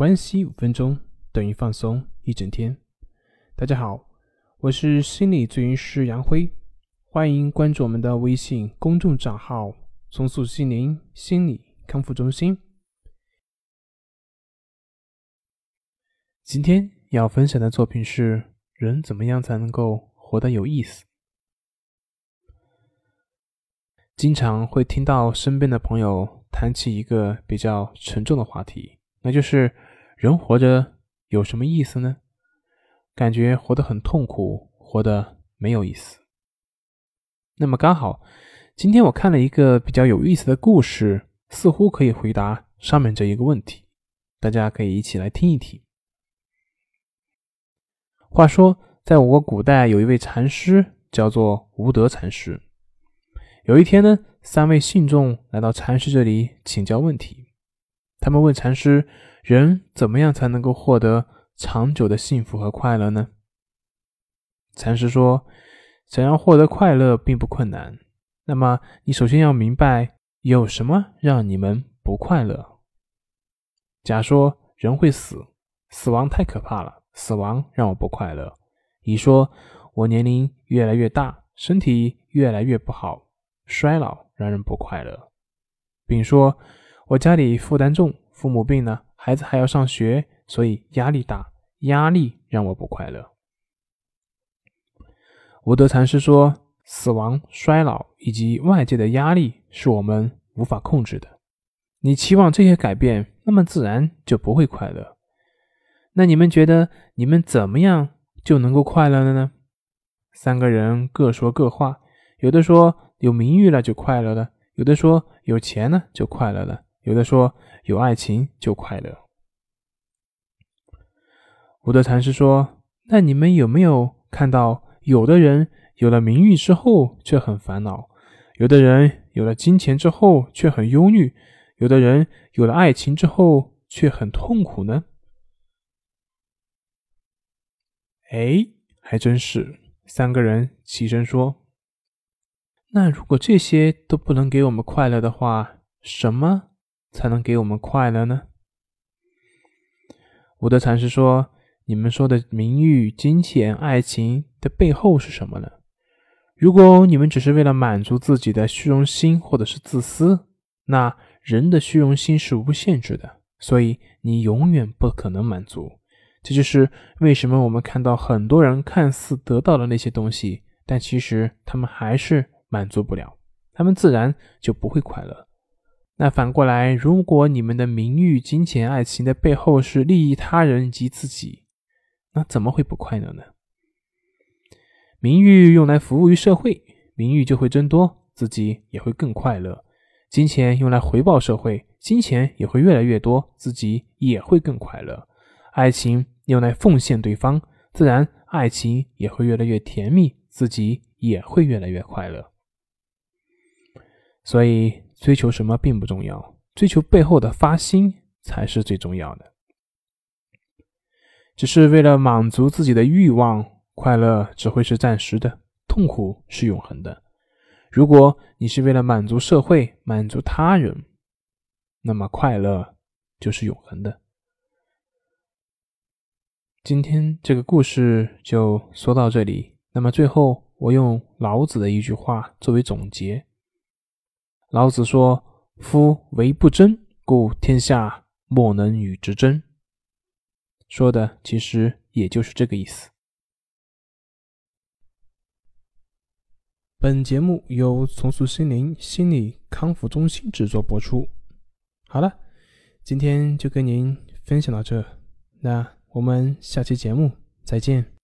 关系五分钟等于放松一整天。大家好，我是心理咨询师杨辉，欢迎关注我们的微信公众账号“重塑心灵心理康复中心”。今天要分享的作品是：人怎么样才能够活得有意思？经常会听到身边的朋友谈起一个比较沉重的话题，那就是人活着有什么意思呢？感觉活得很痛苦，活得没有意思。那么刚好，今天我看了一个比较有意思的故事，似乎可以回答上面这一个问题。大家可以一起来听一听。话说，在我国古代有一位禅师，叫做无德禅师。有一天呢，三位信众来到禅师这里请教问题。他们问禅师：“人怎么样才能够获得长久的幸福和快乐呢？”禅师说：“想要获得快乐并不困难。那么，你首先要明白有什么让你们不快乐。甲说：人会死，死亡太可怕了，死亡让我不快乐。乙说：我年龄越来越大，身体越来越不好。”衰老让人不快乐。丙说：“我家里负担重，父母病了，孩子还要上学，所以压力大，压力让我不快乐。”无德禅师说：“死亡、衰老以及外界的压力是我们无法控制的。你期望这些改变，那么自然就不会快乐。那你们觉得你们怎么样就能够快乐了呢？”三个人各说各话，有的说。有名誉了就快乐了，有的说有钱呢就快乐了，有的说有爱情就快乐。我的禅师说：“那你们有没有看到，有的人有了名誉之后却很烦恼，有的人有了金钱之后却很忧虑，有的人有了爱情之后却很痛苦呢？”哎，还真是。三个人齐声说。那如果这些都不能给我们快乐的话，什么才能给我们快乐呢？无德禅师说：“你们说的名誉、金钱、爱情的背后是什么呢？如果你们只是为了满足自己的虚荣心或者是自私，那人的虚荣心是无限制的，所以你永远不可能满足。这就是为什么我们看到很多人看似得到了那些东西，但其实他们还是……满足不了，他们自然就不会快乐。那反过来，如果你们的名誉、金钱、爱情的背后是利益他人及自己，那怎么会不快乐呢？名誉用来服务于社会，名誉就会增多，自己也会更快乐；金钱用来回报社会，金钱也会越来越多，自己也会更快乐；爱情用来奉献对方，自然爱情也会越来越甜蜜，自己也会越来越快乐。所以，追求什么并不重要，追求背后的发心才是最重要的。只是为了满足自己的欲望，快乐只会是暂时的，痛苦是永恒的。如果你是为了满足社会、满足他人，那么快乐就是永恒的。今天这个故事就说到这里。那么最后，我用老子的一句话作为总结。老子说：“夫唯不争，故天下莫能与之争。”说的其实也就是这个意思。本节目由重塑心灵心理康复中心制作播出。好了，今天就跟您分享到这，那我们下期节目再见。